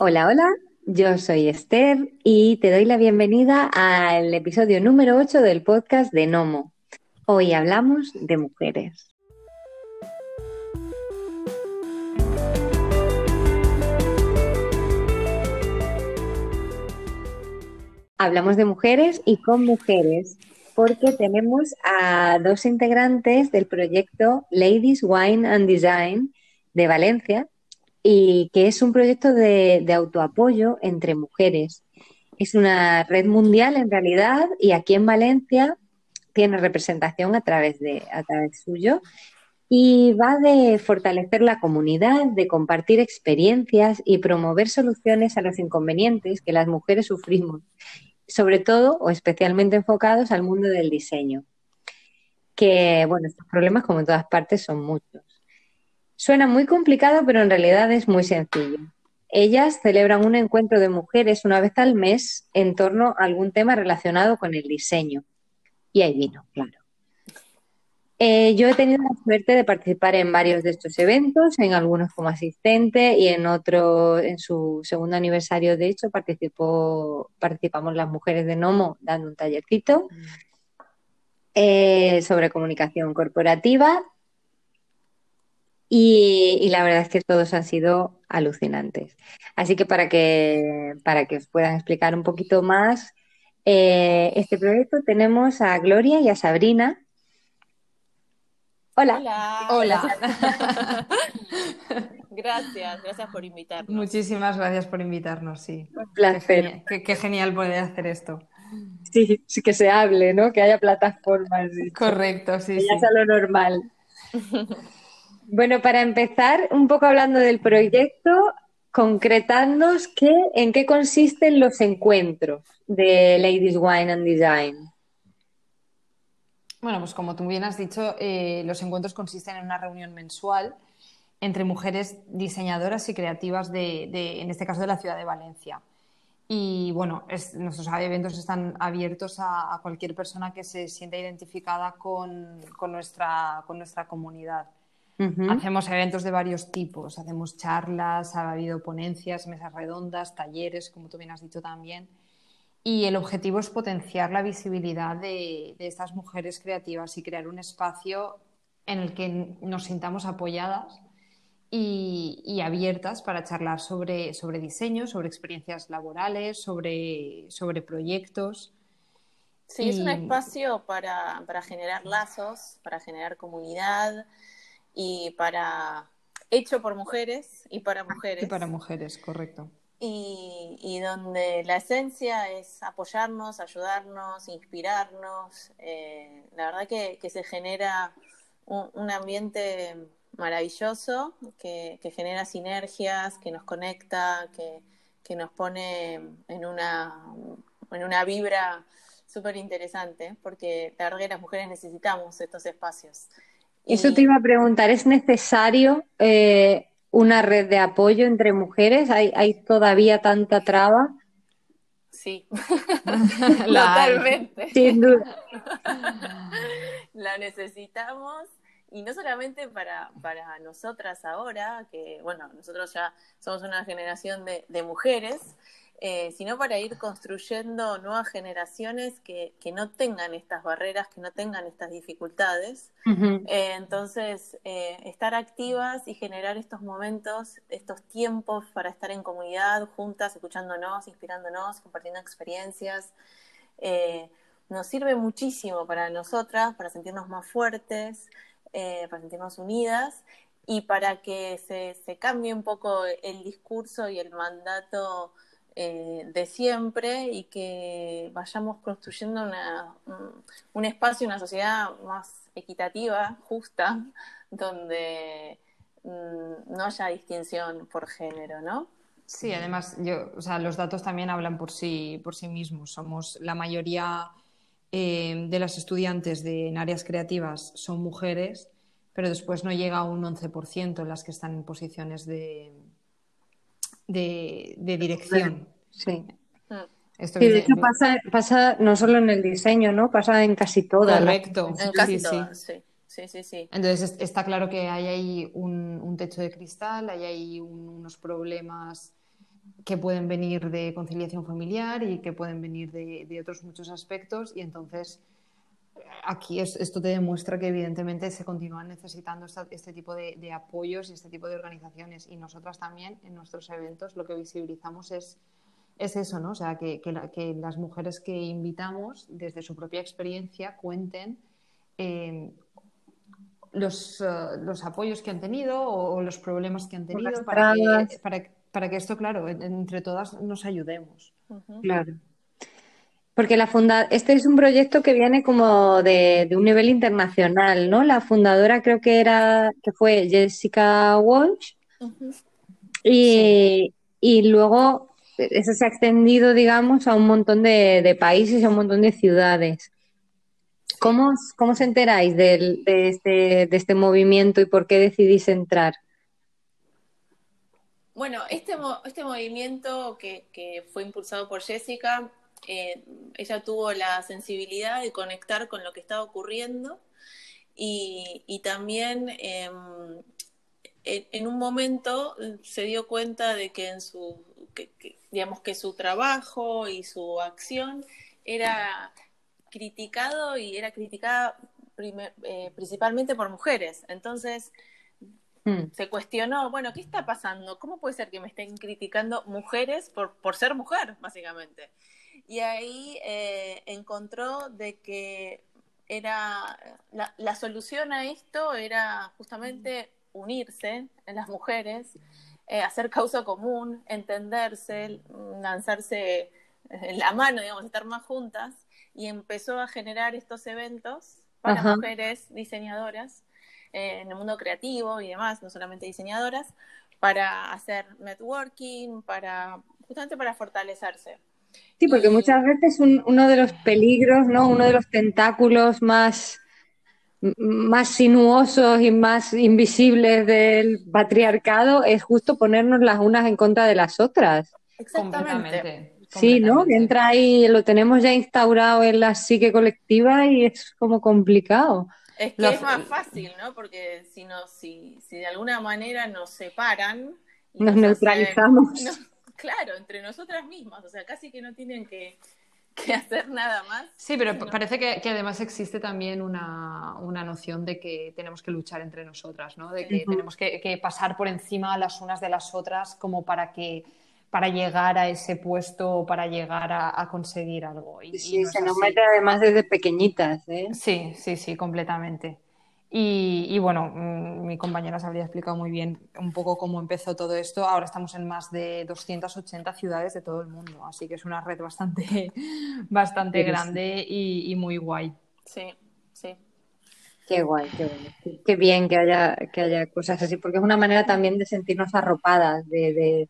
Hola, hola, yo soy Esther y te doy la bienvenida al episodio número 8 del podcast de Nomo. Hoy hablamos de mujeres. Hablamos de mujeres y con mujeres porque tenemos a dos integrantes del proyecto Ladies Wine and Design de Valencia, y que es un proyecto de, autoapoyo entre mujeres. Es una red mundial en realidad y aquí en Valencia tiene representación a través de a través suyo y va de fortalecer la comunidad, de compartir experiencias y promover soluciones a los inconvenientes que las mujeres sufrimos, sobre todo o especialmente enfocados al mundo del diseño. Que, bueno, estos problemas, como en todas partes, son muchos. Suena muy complicado, pero en realidad es muy sencillo. Ellas celebran un encuentro de mujeres una vez al mes en torno a algún tema relacionado con el diseño. Y ahí vino, claro. Eh, yo he tenido la suerte de participar en varios de estos eventos, en algunos como asistente y en otro, en su segundo aniversario, de hecho, participó, participamos las mujeres de Nomo dando un tallercito mm. eh, sobre comunicación corporativa y, la verdad es que todos han sido alucinantes. Así que para que, para que os puedan explicar un poquito más eh, este proyecto, tenemos a Gloria y a Sabrina. Hola. Hola. gracias, gracias por invitarnos. Muchísimas gracias por invitarnos, sí. Un placer. Qué genial, poder hacer esto. Sí, sí, que se hable, ¿no? Que haya plataformas. Correcto, sí. Que ya sea lo normal. Bueno, para empezar, un poco hablando del proyecto, concretándonos qué, en qué consisten los encuentros de Ladies Wine and Design. Bueno, pues como tú bien has dicho, eh, los encuentros consisten en una reunión mensual entre mujeres diseñadoras y creativas de, en este caso, de la ciudad de Valencia. Y bueno, nuestros eventos están abiertos a, cualquier persona que se sienta identificada con, nuestra, con nuestra comunidad. Hacemos eventos de varios tipos, hacemos charlas, ha habido ponencias, mesas redondas, talleres, como tú bien has dicho también. Y el objetivo es potenciar la visibilidad de, estas mujeres creativas y crear un espacio en el que nos sintamos apoyadas y, abiertas para charlar sobre, sobre, diseño, sobre experiencias laborales, sobre, sobre proyectos. Sí, es un espacio para, para, generar lazos, para generar comunidad, y para hecho por mujeres y para mujeres. Y para mujeres, correcto. Y, donde la esencia es apoyarnos, ayudarnos, inspirarnos. Eh, la verdad que, se genera un, ambiente maravilloso que, genera sinergias, que nos conecta, que, nos pone en una, en una vibra súper interesante, porque la verdad que las mujeres necesitamos estos espacios. Eso te iba a preguntar, ¿es necesario eh, una red de apoyo entre mujeres? ¿Hay, todavía tanta traba? Sí, totalmente. Sin duda. La necesitamos y no solamente para, para nosotras ahora, que bueno, nosotros ya somos una generación de, de mujeres, eh, sino para ir construyendo nuevas generaciones que, no tengan estas barreras, que no tengan estas dificultades. Eh, entonces, eh, estar activas y generar estos momentos, estos tiempos para estar en comunidad, juntas, escuchándonos, inspirándonos, compartiendo experiencias, nos sirve muchísimo para nosotras, para sentirnos más fuertes, para sentirnos unidas y para que se, se cambie un poco el discurso y el mandato eh, de siempre y que vayamos construyendo una, un, espacio, una sociedad más equitativa, justa, donde mm, no haya distinción por género, ¿no? Sí, además, yo, o sea, los datos también hablan por sí, por sí mismos. Somos la mayoría eh, de las estudiantes de, en áreas creativas son mujeres, pero después no llega a un 11% las que están en posiciones de, de, dirección. Sí. Esto de hecho pasa, pasa no solo en el diseño, ¿no? Pasa en casi todas. Correcto. En casi sí, sí. Sí, sí, Entonces está claro que hay ahí un, techo de cristal, hay ahí unos problemas que pueden venir de conciliación familiar y que pueden venir de, otros muchos aspectos y entonces aquí esto te demuestra que evidentemente se continúan necesitando este tipo de, apoyos y este tipo de organizaciones y nosotras también en nuestros eventos lo que visibilizamos es, es eso, ¿no? O sea, que, que, las mujeres que invitamos desde su propia experiencia cuenten eh, los, eh, los, apoyos que han tenido o, los problemas que han tenido para para, para que esto, claro, entre todas nos ayudemos. Claro. Porque la funda este es un proyecto que viene como de, un nivel internacional, ¿no? La fundadora creo que era, que fue Jessica Walsh. y, luego eso se ha extendido, digamos, a un montón de, países, a un montón de ciudades. ¿Cómo, cómo se enteráis de, este, de este movimiento y por qué decidís entrar? Bueno, este, este movimiento que, fue impulsado por Jessica, eh, ella tuvo la sensibilidad de conectar con lo que estaba ocurriendo y, también em, en, un momento se dio cuenta de que en su, digamos que su trabajo y su acción era criticado y era criticada eh, principalmente por mujeres. Entonces, Mm. se cuestionó, bueno, ¿qué está pasando? ¿Cómo puede ser que me estén criticando mujeres por, por ser mujer, básicamente? Y ahí eh, encontró de que era la, solución a esto era justamente unirse en las mujeres, eh, hacer causa común, entenderse, lanzarse en la mano, digamos, estar más juntas, y empezó a generar estos eventos para mujeres diseñadoras eh, en el mundo creativo y demás, no solamente diseñadoras, para hacer networking, para justamente para fortalecerse. Sí, porque muchas veces uno de los peligros, ¿no? Uno de los tentáculos más, más sinuosos y más invisibles del patriarcado es justo ponernos las unas en contra de las otras. Exactamente. Sí, ¿no? Entra ahí, lo tenemos ya instaurado en la psique colectiva y es como complicado. Es que es más fácil, ¿no? Porque si, no, si, si de alguna manera nos separan... Nos, neutralizamos. claro, entre nosotras mismas, o sea, casi que no tienen que, hacer nada más. Sí, pero parece que, además existe también una, noción de que tenemos que luchar entre nosotras, ¿no? De que tenemos que, que, pasar por encima las unas de las otras como para que para llegar a ese puesto, para llegar a, conseguir algo. Y, sí, se nos mete además desde pequeñitas. ¿eh? Sí, sí, sí, completamente. Y, bueno, mm, mi compañera se habría explicado muy bien un poco cómo empezó todo esto. Ahora estamos en más de 280 ciudades de todo el mundo, así que es una red bastante, bastante grande y, muy guay. Sí, sí. Qué guay, qué guay. Qué bien que haya, que haya cosas así, porque es una manera también de sentirnos arropadas, de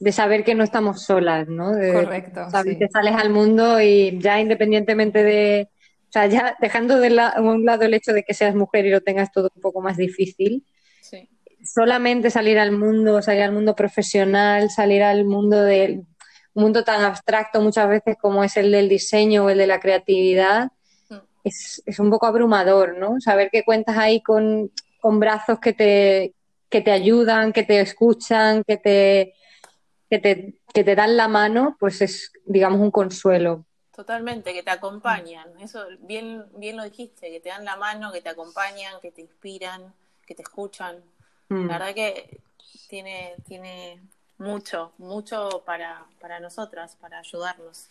de saber que no estamos solas, ¿no? Correcto. Saber que sales al mundo y ya independientemente de, o sea, ya dejando de un lado el hecho de que seas mujer y lo tengas todo un poco más difícil, sí. solamente salir al mundo, salir al mundo profesional, salir al mundo del un mundo tan abstracto muchas veces como es el del diseño o el de la creatividad, mm. es, es, un poco abrumador, ¿no? Saber que cuentas ahí con, con brazos que te, que te ayudan, que te escuchan, que te que te, que te dan la mano, pues es, digamos, un consuelo. Totalmente, que te acompañan. Eso bien, bien lo dijiste, que te dan la mano, que te acompañan, que te inspiran, que te escuchan. Mm. La verdad que tiene, tiene mucho, mucho para, para nosotras, para ayudarnos.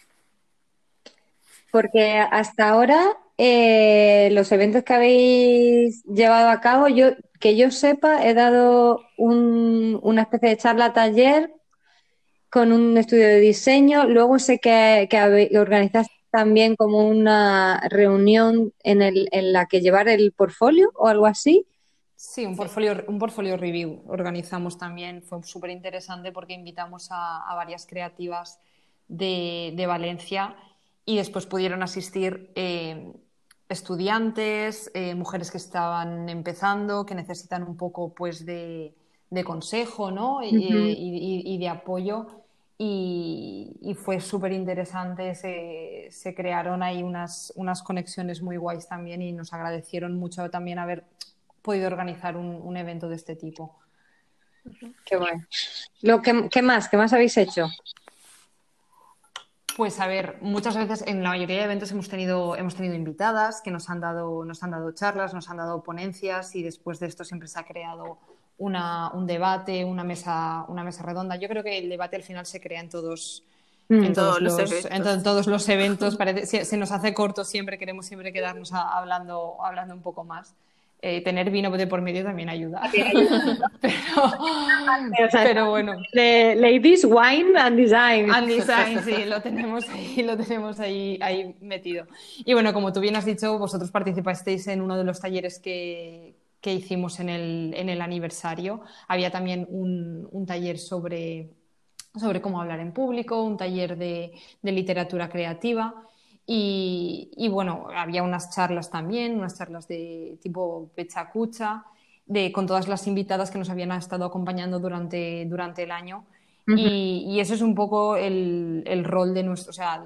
Porque hasta ahora eh, los eventos que habéis llevado a cabo, yo que yo sepa, he dado un, una especie de charla taller con un estudio de diseño. Luego sé que, que organizaste también como una reunión en, el, en la que llevar el portfolio o algo así. Sí, un portfolio, un portfolio review organizamos también. Fue súper interesante porque invitamos a, varias creativas de, Valencia y después pudieron asistir eh, estudiantes, eh, mujeres que estaban empezando, que necesitan un poco pues de, consejo ¿no? y, de apoyo y, fue súper interesante, se, crearon ahí unas, unas conexiones muy guays también y nos agradecieron mucho también haber podido organizar un, evento de este tipo. Qué bueno. Lo que, ¿Qué más? ¿Qué más habéis hecho? Pues a ver, muchas veces en la mayoría de eventos hemos tenido, hemos tenido invitadas que nos han, dado, nos han dado charlas, nos han dado ponencias y después de esto siempre se ha creado una, un debate, una mesa, una mesa redonda. Yo creo que el debate al final se crea en todos, Mm. en, todos Todos los los, eventos. en to- todos los eventos. Parece, se, se nos hace corto siempre, queremos siempre quedarnos a- hablando, hablando un poco más. Eh, tener vino de por medio también ayuda. pero, pero bueno. Ladies, Wine and Design. And Design, sí, lo tenemos ahí, lo tenemos ahí, ahí metido. Y bueno, como tú bien has dicho, vosotros participasteis en uno de los talleres que, que hicimos en el, en el aniversario. Había también un, un taller sobre, sobre cómo hablar en público, un taller de, de literatura creativa. Y, y bueno, había unas charlas también, unas charlas de tipo pecha cucha, de, con todas las invitadas que nos habían estado acompañando durante, durante el año. y, y eso es un poco el, el rol de nuestro, o sea,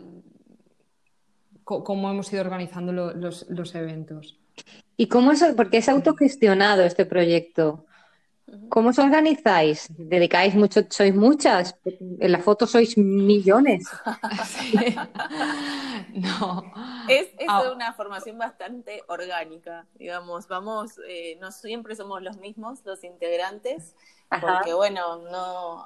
cómo hemos ido organizando lo- los, los eventos. ¿Y cómo es? Porque es autogestionado este proyecto. ¿Cómo os organizáis? ¿Dedicáis mucho? ¿Sois muchas? En la foto sois millones. no. Es, es Ah. una formación bastante orgánica, digamos, vamos, eh, no siempre somos los mismos, los integrantes, Ajá. porque bueno, no,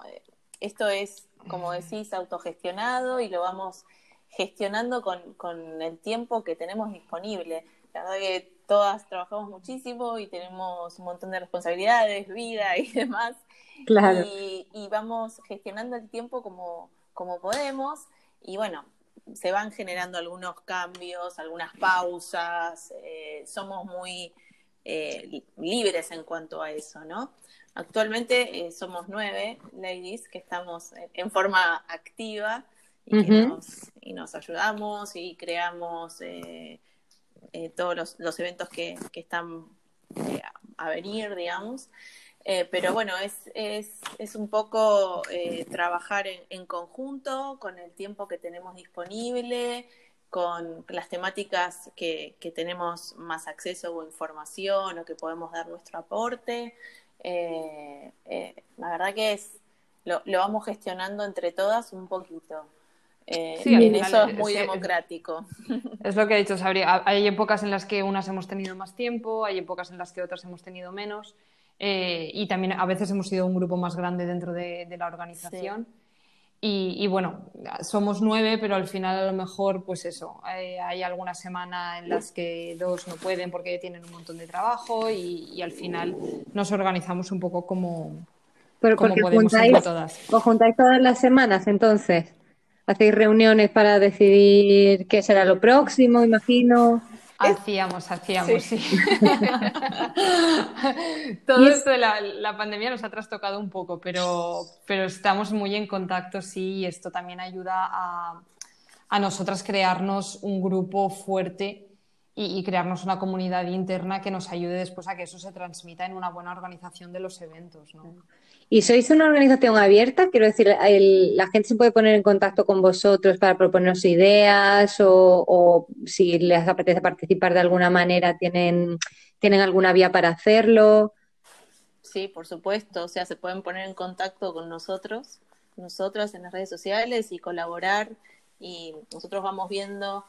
esto es, como decís, autogestionado y lo vamos gestionando con, con el tiempo que tenemos disponible. La verdad que todas trabajamos muchísimo y tenemos un montón de responsabilidades, vida y demás. Claro. Y, y vamos gestionando el tiempo como, como podemos. Y bueno, se van generando algunos cambios, algunas pausas. eh, somos muy eh, li- libres en cuanto a eso, ¿no? Actualmente eh, somos nueve ladies que estamos en, forma activa y, que nos, y nos ayudamos y creamos eh, eh, todos los, eventos que, están eh, a venir, digamos. Eh, pero bueno, es, es, es un poco eh, trabajar en, conjunto con el tiempo que tenemos disponible, con las temáticas que, que tenemos más acceso o información o que podemos dar nuestro aporte. La verdad que es lo, lo vamos gestionando entre todas un poquito. Eh, Sí, en eso es muy democrático. Es lo que he dicho, Sabri. Ha- Hay épocas en las que unas hemos tenido más tiempo, hay épocas en las que otras hemos tenido menos. eh, y también a veces hemos sido un grupo más grande dentro de, de la organización. Y, y bueno, somos nueve, pero al final a lo mejor, pues eso, eh, hay alguna semana en las que dos no pueden porque tienen un montón de trabajo y, y al final nos organizamos un poco como, Pero como podemos juntáis, entre todas. os juntáis todas las semanas, entonces. Hacéis reuniones para decidir qué será lo próximo, imagino. Hacíamos, hacíamos, sí. Todo esto de la, la pandemia nos ha trastocado un poco, pero, pero estamos muy en contacto, sí, y esto también ayuda a, a nosotras crearnos un grupo fuerte y, y crearnos una comunidad interna que nos ayude después a que eso se transmita en una buena organización de los eventos, ¿no? ¿Y sois una organización abierta? Quiero decir, la gente se puede poner en contacto con vosotros para proponernos ideas o, o si les apetece participar de alguna manera, tienen, tienen alguna vía para hacerlo. Sí, por supuesto. O sea, se pueden poner en contacto con nosotros, nosotras en las redes sociales y colaborar. Y nosotros vamos viendo,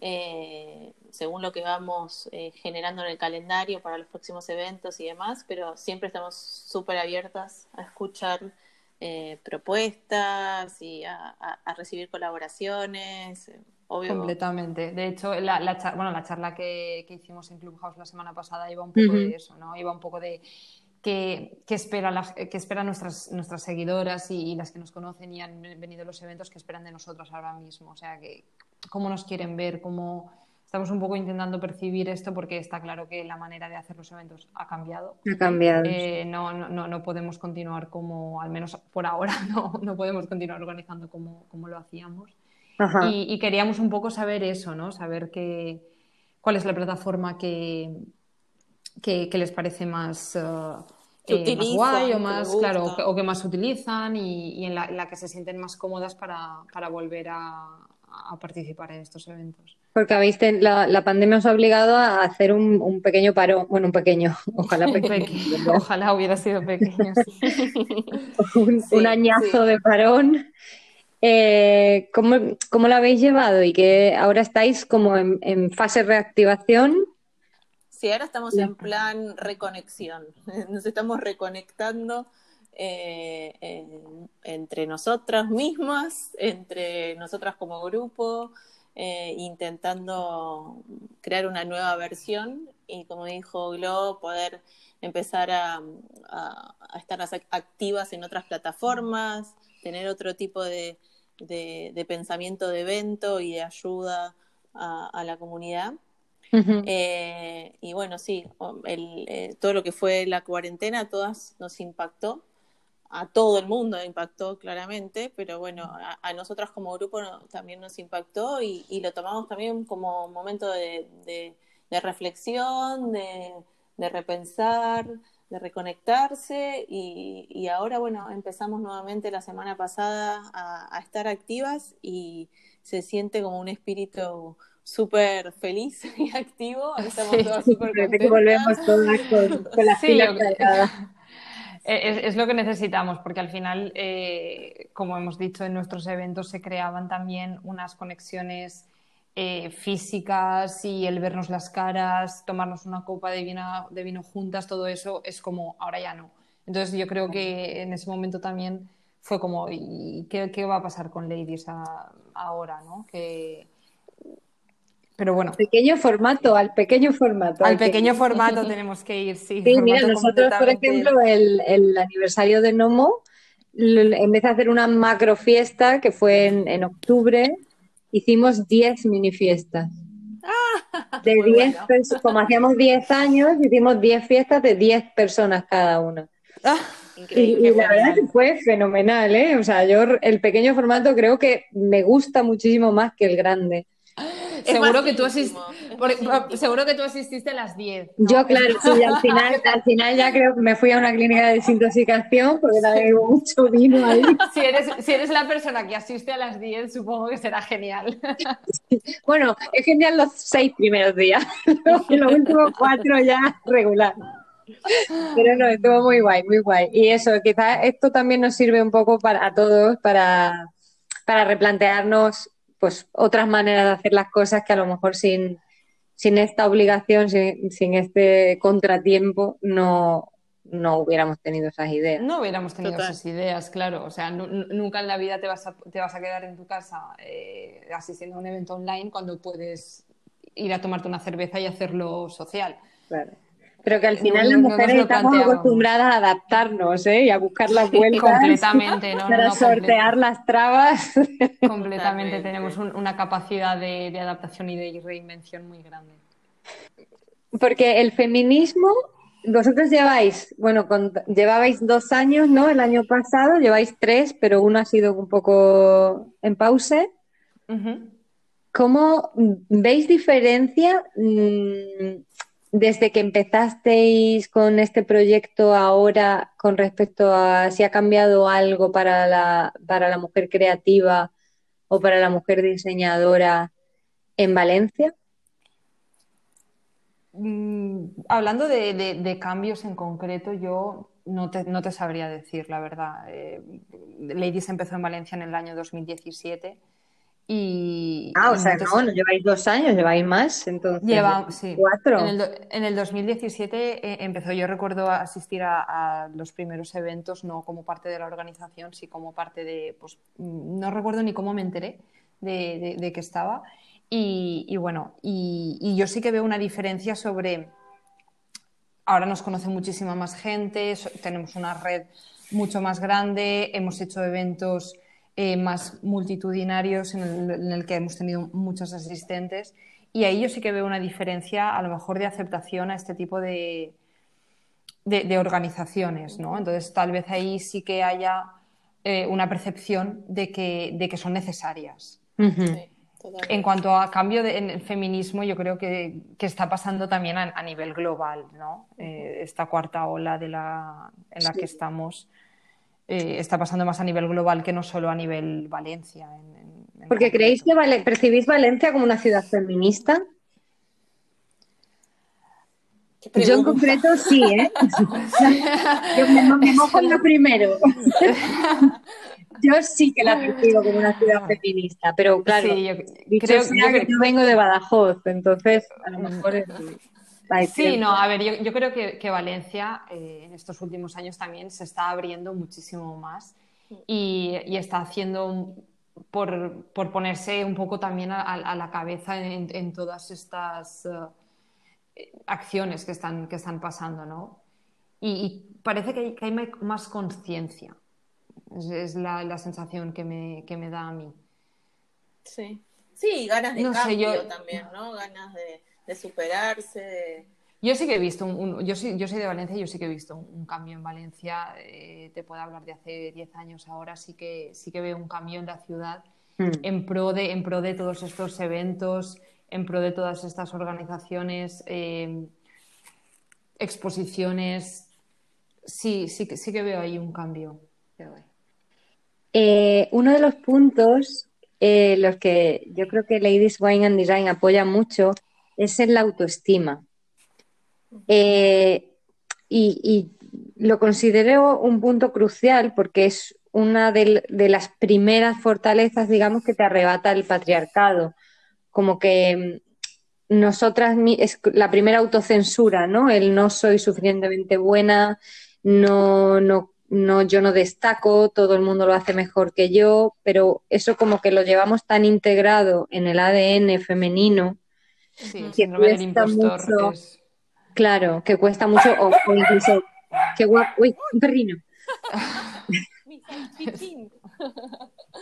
eh, según lo que vamos eh, generando en el calendario para los próximos eventos y demás, pero siempre estamos súper abiertas a escuchar eh, propuestas y a, a- a recibir colaboraciones. Obvio. Completamente. De hecho, la, la char- bueno, la charla que, que hicimos en Clubhouse la semana pasada iba un poco de eso, ¿no? Iba un poco de qué, qué espera la- qué esperan nuestras, nuestras seguidoras y, y las que nos conocen y han venido a los eventos, que esperan de nosotras ahora mismo. O sea, que cómo nos quieren ver, cómo estamos un poco intentando percibir esto porque está claro que la manera de hacer los eventos ha cambiado. Ha cambiado. Eh, no, no, no, podemos continuar como, al menos por ahora, no, no podemos continuar organizando como, como lo hacíamos. Ajá. Y, y queríamos un poco saber eso, ¿no? Saber qué, cuál es la plataforma que, que, que les parece más, eh, eh, más guay o más, claro, o que, más utilizan y, en, la, que se sienten más cómodas para, volver a, participar en estos eventos. Porque habéis la, la, pandemia os ha obligado a hacer un, pequeño paro, bueno, un pequeño, ojalá pequeño. ojalá hubiera sido pequeño. un, añazo de parón. Eh, ¿cómo, ¿cómo, lo habéis llevado? Y que ahora estáis como en, en fase reactivación Sí, ahora estamos en plan reconexión. Nos estamos reconectando eh, entre nosotras mismas, entre nosotras como grupo, eh, intentando crear una nueva versión y, como dijo Glo, poder empezar a, estar activas en otras plataformas, tener otro tipo de, pensamiento de evento y de ayuda a la comunidad. Eh, y bueno, sí, eh, todo lo que fue la cuarentena, todas nos impactó, a todo el mundo impactó claramente, pero bueno, a, nosotras como grupo también nos impactó y, lo tomamos también como momento de, reflexión, de, repensar, de reconectarse y, ahora, bueno, empezamos nuevamente la semana pasada a, a estar activas y se siente como un espíritu súper feliz y activo. Estamos todas súper contentas. Volvemos todas con, la sí, es, es, lo que necesitamos, porque al final, eh, como hemos dicho en nuestros eventos, se creaban también unas conexiones eh, físicas y el vernos las caras, tomarnos una copa de vino, de vino juntas, todo eso es como ahora ya no. Entonces yo creo que en ese momento también fue como, ¿y qué, qué va a pasar con Ladies ahora? ¿no? Que, pero bueno. Pequeño formato, al pequeño formato. Al pequeño formato tenemos que ir, sí. Sí, mira, nosotros, por ejemplo, el, aniversario de Nomo, en vez de hacer una macro fiesta, que fue en, octubre, hicimos 10 mini fiestas. Ah, de 10 como hacíamos 10 años, hicimos 10 fiestas de 10 personas cada una. Ah, y, la verdad que fue fenomenal, ¿eh? O sea, yo el pequeño formato creo que me gusta muchísimo más que el grande seguro, que tú seguro que tú asististe a las 10. Yo, claro, sí, al final, al final ya creo que me fui a una clínica de desintoxicación porque también hubo mucho vino ahí. Si eres, si eres la persona que asiste a las 10, supongo que será genial. Bueno, es genial los seis primeros días, los últimos cuatro ya regular. Pero no, estuvo muy guay, muy guay. Y eso, quizás esto también nos sirve un poco para a todos para, para replantearnos pues otras maneras de hacer las cosas que a lo mejor sin, sin esta obligación, sin, este contratiempo, no, no hubiéramos tenido esas ideas. No hubiéramos tenido esas ideas, claro. O sea, nunca en la vida te vas a, te vas a quedar en tu casa eh, asistiendo a un evento online cuando puedes ir a tomarte una cerveza y hacerlo social. Claro. Pero que al final las mujeres estamos acostumbradas a adaptarnos ¿eh? y a buscar las vueltas completamente, ¿no? para sortear las trabas. Completamente, tenemos una capacidad de, adaptación y de reinvención muy grande. Porque el feminismo, vosotros lleváis, bueno, llevabais dos años, ¿no? El año pasado, lleváis tres, pero uno ha sido un poco en pause. ¿Cómo veis diferencia? Mm, desde que empezasteis con este proyecto ahora con respecto a si ha cambiado algo para la, para la mujer creativa o para la mujer diseñadora en Valencia? Mm, hablando de, cambios en concreto, yo no te, no te sabría decir, la verdad. Eh, Ladies empezó en Valencia en el año 2017 y, ah, o sea, no, no lleváis dos años, lleváis más, entonces. Lleva, sí. Cuatro. En el, 2017 eh, empezó, yo recuerdo asistir a, los primeros eventos, no como parte de la organización, sí como parte de, pues no recuerdo ni cómo me enteré de, que estaba. Y, bueno, y, yo sí que veo una diferencia sobre, ahora nos conoce muchísima más gente, tenemos una red mucho más grande, hemos hecho eventos eh, más multitudinarios en el, que hemos tenido muchos asistentes. Y ahí yo sí que veo una diferencia, a lo mejor, de aceptación a este tipo de, de, organizaciones, ¿no? Entonces, tal vez ahí sí que haya eh, una percepción de que, de que son necesarias. en cuanto a cambio de, en el feminismo, yo creo que, está pasando también a, nivel global, ¿no? Eh, esta cuarta ola de la, en la que estamos eh, está pasando más a nivel global que no solo a nivel Valencia. Porque creéis que percibís Valencia como una ciudad feminista. Yo en concreto sí, ¿eh? Yo me, mojo en lo primero. yo sí que la percibo como una ciudad feminista, pero claro, yo, creo, que yo vengo de Badajoz, entonces a lo mejor es... Sí, no, a ver, yo, creo que, Valencia eh, en estos últimos años también se está abriendo muchísimo más y, está haciendo por, ponerse un poco también a, la cabeza en, todas estas eh, acciones que están, que están pasando, ¿no? Y, parece que hay, más conciencia. Es, la, sensación que me, que me da a mí. Sí, sí, ganas de cambio también, ¿no? Ganas de de superarse. Yo sí que he visto, un, yo, soy, yo soy de Valencia y yo sí que he visto un, cambio en Valencia. Eh, te puedo hablar de hace 10 años ahora, sí que, sí que veo un cambio en la ciudad hmm. en, pro de, en pro de todos estos eventos, en pro de todas estas organizaciones, eh, exposiciones. Sí, sí, sí que veo ahí un cambio. Eh, uno de los puntos los que yo creo que Ladies Wine and Design apoya mucho es en la autoestima. Eh, y, lo considero un punto crucial porque es una de, las primeras fortalezas, digamos, que te arrebata el patriarcado. Como que mm, nosotras, es la primera autocensura, ¿no? El no soy suficientemente buena, no, no, no, yo no destaco, todo el mundo lo hace mejor que yo, pero eso como que lo llevamos tan integrado en el ADN femenino Sí, que cuesta mucho. Claro, que cuesta mucho, o, incluso, qué guapo, uy, un perrino.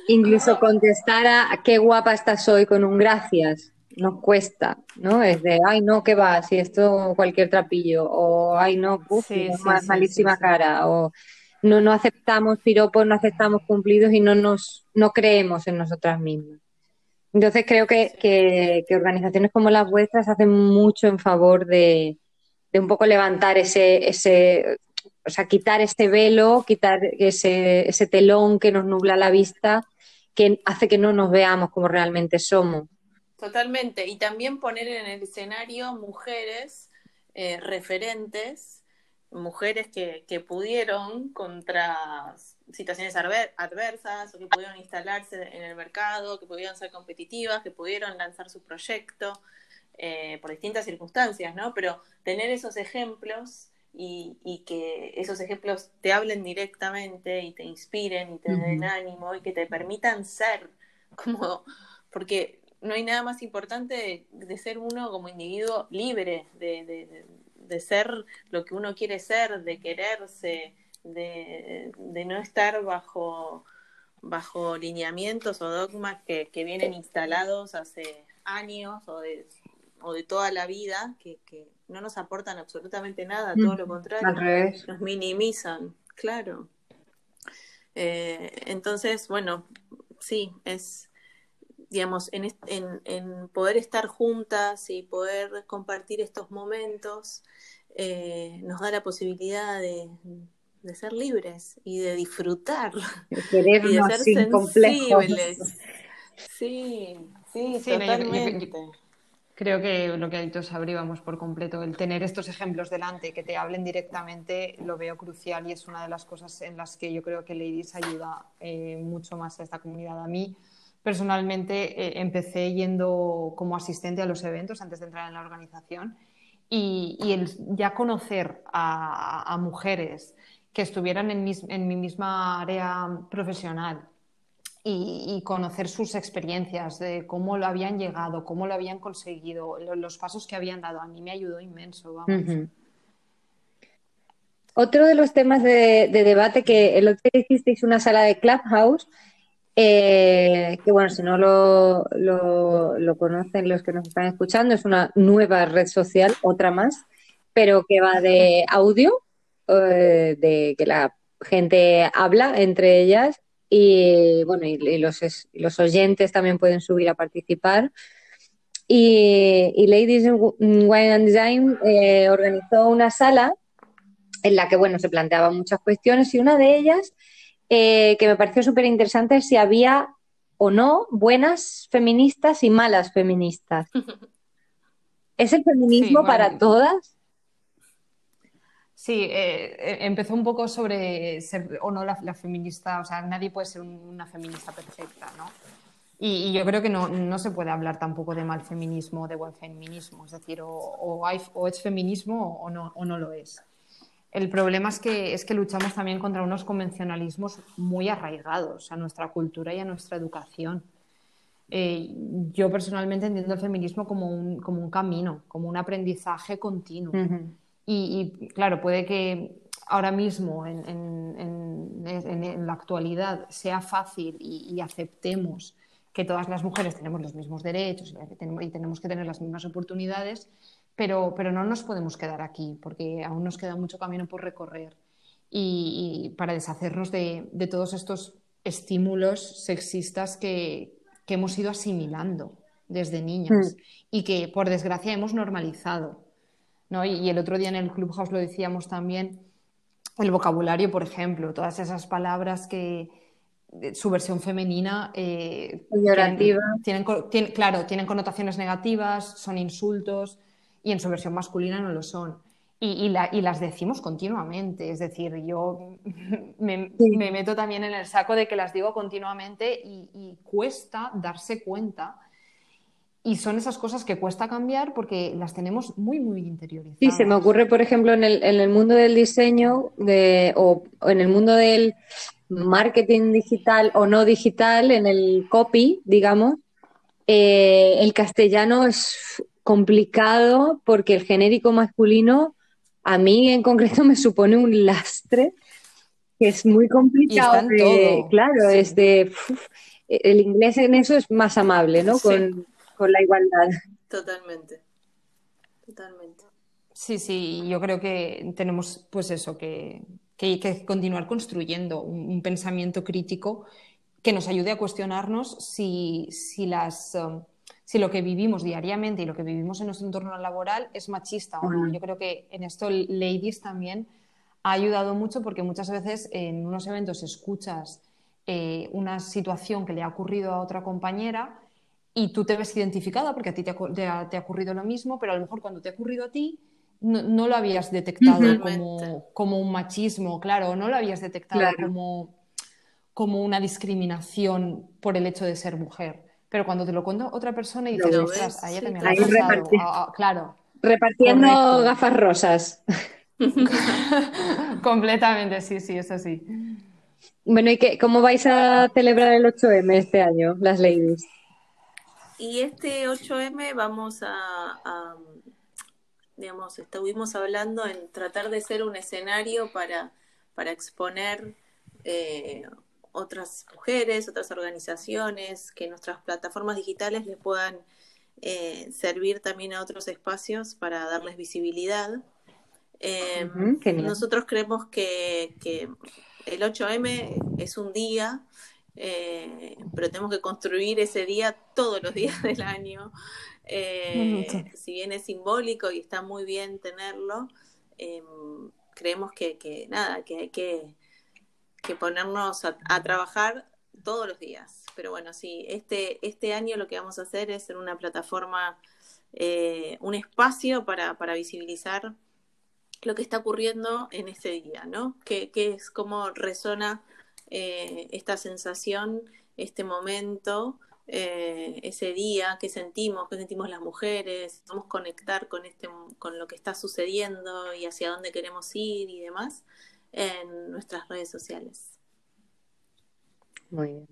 incluso contestar a qué guapa estás hoy con un gracias nos cuesta, ¿no? Es de, ay, no, ¿qué va? Si esto cualquier trapillo, o ay, no, uf, malísima cara, o no, no aceptamos piropos, no aceptamos cumplidos y no nos no creemos en nosotras mismas. Entonces creo que, organizaciones como las vuestras hacen mucho en favor de, un poco levantar ese, ese, o sea, quitar ese velo, quitar ese, ese telón que nos nubla la vista, que hace que no nos veamos como realmente somos. Totalmente. Y también poner en el escenario mujeres eh, referentes, mujeres que, que pudieron contra situaciones adversas o que pudieron instalarse en el mercado, que pudieron ser competitivas, que pudieron lanzar su proyecto eh, por distintas circunstancias, ¿no? Pero tener esos ejemplos y, que esos ejemplos te hablen directamente y te inspiren y te den ánimo y que te permitan ser como, porque no hay nada más importante de, ser uno como individuo libre, de, de ser lo que uno quiere ser, de quererse, de, no estar bajo, bajo lineamientos o dogmas que, vienen instalados hace años o de, o de toda la vida, que, no nos aportan absolutamente nada, todo lo contrario, nos minimizan, claro. Eh, entonces, bueno, sí, es, digamos, en, en, en, poder estar juntas y poder compartir estos momentos, eh, nos da la posibilidad de, de ser libres y de disfrutar y de ser sensibles. Sí, sí, totalmente. creo que lo que ha dicho Sabri, vamos por completo, el tener estos ejemplos delante que te hablen directamente lo veo crucial y es una de las cosas en las que yo creo que Ladies ayuda eh, mucho más a esta comunidad. A mí, personalmente, eh, empecé yendo como asistente a los eventos antes de entrar en la organización y, el ya conocer a mujeres que estuvieran en, mi misma área profesional y, conocer sus experiencias, de cómo lo habían llegado, cómo lo habían conseguido, los, pasos que habían dado. A mí me ayudó inmenso. Otro de los temas de, debate que el otro día hicisteis una sala de Clubhouse, eh, que bueno, si no lo, lo, conocen los que nos están escuchando, es una nueva red social, otra más, pero que va de audio eh, de que la gente habla entre ellas y bueno, y, los, los oyentes también pueden subir a participar. Y, Ladies Wine and Design eh, organizó una sala en la que, bueno, se planteaban muchas cuestiones y una de ellas eh, que me pareció súper interesante es si había o no buenas feministas y malas feministas. ¿Es el feminismo para todas? Sí, eh, eh, empezó un poco sobre ser o no la, feminista, o sea, nadie puede ser una feminista perfecta, ¿no? Y, yo creo que no, se puede hablar tampoco de mal feminismo o de buen feminismo, es decir, o, hay, o es feminismo o no, o no lo es. El problema es que, es que luchamos también contra unos convencionalismos muy arraigados a nuestra cultura y a nuestra educación. Eh, yo personalmente entiendo el feminismo como un, como un camino, como un aprendizaje continuo. Y, claro, puede que ahora mismo, en, en, la actualidad, sea fácil y, aceptemos que todas las mujeres tenemos los mismos derechos y tenemos que tener las mismas oportunidades, pero, pero no nos podemos quedar aquí porque aún nos queda mucho camino por recorrer y, para deshacernos de, de, todos estos estímulos sexistas que, que hemos ido asimilando desde niños mm. y que por desgracia hemos normalizado. ¿No? Y, el otro día en el Clubhouse lo decíamos también, el vocabulario, por ejemplo, todas esas palabras que su versión femenina eh, tienen, claro, tienen connotaciones negativas, son insultos, y en su versión masculina no lo son. Y, las decimos continuamente, es decir, yo me, meto también en el saco de que las digo continuamente y, cuesta darse cuenta. Y son esas cosas que cuesta cambiar porque las tenemos muy, muy interiorizadas. Sí, se me ocurre, por ejemplo, en el, mundo del diseño de, o, en el mundo del marketing digital o no digital, en el copy, digamos, eh, el castellano es complicado porque el genérico masculino a mí en concreto me supone un lastre que es muy complicado. claro, es de, el inglés en eso es más amable, ¿no? Con, la igualdad. Totalmente, totalmente. Sí, sí, yo creo que tenemos pues eso, que, que, que continuar construyendo un, pensamiento crítico que nos ayude a cuestionarnos si, si las... Um, si lo que vivimos diariamente y lo que vivimos en nuestro entorno laboral es machista o no. Yo creo que en esto Ladies también ha ayudado mucho porque muchas veces en unos eventos escuchas eh, una situación que le ha ocurrido a otra compañera y tú te ves identificada porque a ti te ha, ocurrido lo mismo, pero a lo mejor cuando te ha ocurrido a ti no, lo habías detectado como, un machismo, claro, no lo habías detectado como, como una discriminación por el hecho de ser mujer. Pero cuando te lo cuento otra persona y dices, ostras, a ella también ha pasado. Ah, ah, claro. Repartiendo gafas rosas. Completamente, sí, sí, eso sí. Bueno, ¿y qué, cómo vais a celebrar el 8M este año, las ladies? Y este 8M vamos a, digamos, estuvimos hablando en tratar de ser un escenario para, para exponer eh, otras mujeres, otras organizaciones, que nuestras plataformas digitales les puedan eh, servir también a otros espacios para darles visibilidad. Eh, nosotros creemos que, el 8M es un día, eh, pero tenemos que construir ese día todos los días del año. si bien es simbólico y está muy bien tenerlo, creemos que, que nada, que hay que que ponernos a, trabajar todos los días. Pero bueno, sí, este, este año lo que vamos a hacer es en una plataforma, eh, un espacio para, para, visibilizar lo que está ocurriendo en este día, ¿no? ¿Qué, es cómo resona eh, esta sensación, este momento, eh, ese día, qué sentimos, qué sentimos las mujeres, vamos a conectar con, este, con lo que está sucediendo y hacia dónde queremos ir y demás en nuestras redes sociales. Muy bien.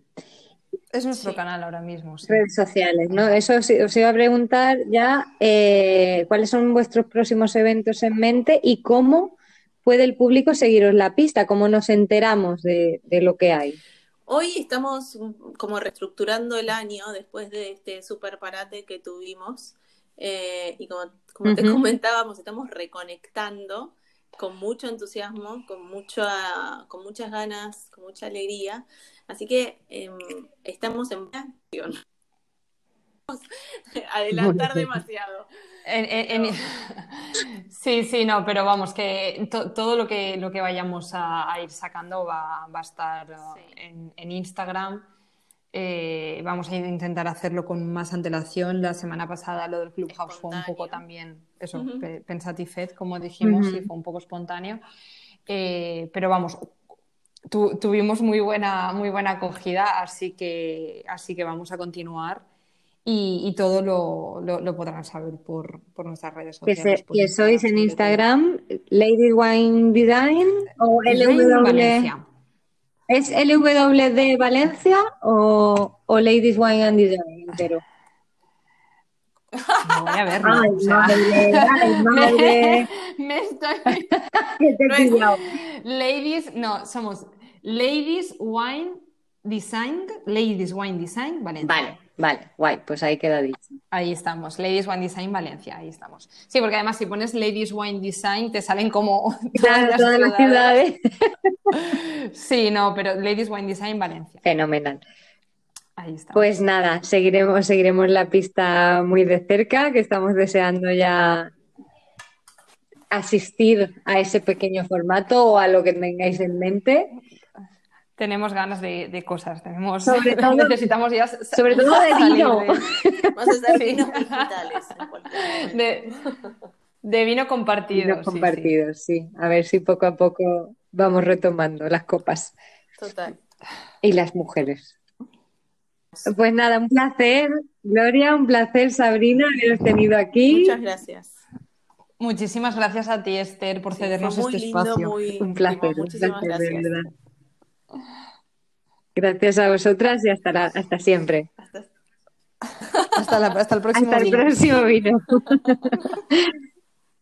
Es nuestro canal ahora mismo. Redes sociales, ¿no? Eso os, iba a preguntar ya eh, cuáles son vuestros próximos eventos en mente y cómo puede el público seguiros la pista, cómo nos enteramos de, lo que hay. Hoy estamos como reestructurando el año después de este super parate que tuvimos eh, y como, como te comentábamos, estamos reconectando con mucho entusiasmo, con, mucho, con muchas ganas, con mucha alegría. Así que em, estamos en acción. Adelantar demasiado. Sí, sí, no, pero vamos, que todo lo que, lo que vayamos a, ir sacando va, a estar en, Instagram. Eh, vamos a intentar hacerlo con más antelación. La semana pasada lo del Clubhouse fue un poco también, eso, uh como dijimos, y fue un poco espontáneo. Eh, pero vamos, tuvimos muy buena, muy buena acogida, así que, así que vamos a continuar y, todo lo, lo, podrán saber por, por nuestras redes sociales. Que, sois en Instagram, Lady Wine Design o LW. ¿Es LW de Valencia o, o Ladies Wine and Design entero? No voy a verlo. Ay, o sea, madre, madre. Me, estoy. Ladies, no, somos Ladies Wine Design, Ladies Wine Design, Valencia. Vale. Vale, guay, pues ahí queda dicho. Ahí estamos, Ladies Wine Design Valencia, ahí estamos. Sí, porque además si pones Ladies Wine Design te salen como todas, las, ciudades. sí, no, pero Ladies Wine Design Valencia. Fenomenal. Ahí está. Pues nada, seguiremos, seguiremos la pista muy de cerca, que estamos deseando ya asistir a ese pequeño formato o a lo que tengáis en mente tenemos ganas de, cosas, tenemos, sobre todo, necesitamos ya sobre todo de vino. De, de, vino compartido. Vino compartido, sí, A ver si poco a poco vamos retomando las copas. Total. Y las mujeres. Pues nada, un placer, Gloria, un placer, Sabrina, haberos tenido aquí. Muchas gracias. Muchísimas gracias a ti, Esther, por cedernos este espacio. un placer, un placer, de verdad. Gracias a vosotras y hasta, hasta siempre. Hasta, hasta, el próximo hasta el próximo vino.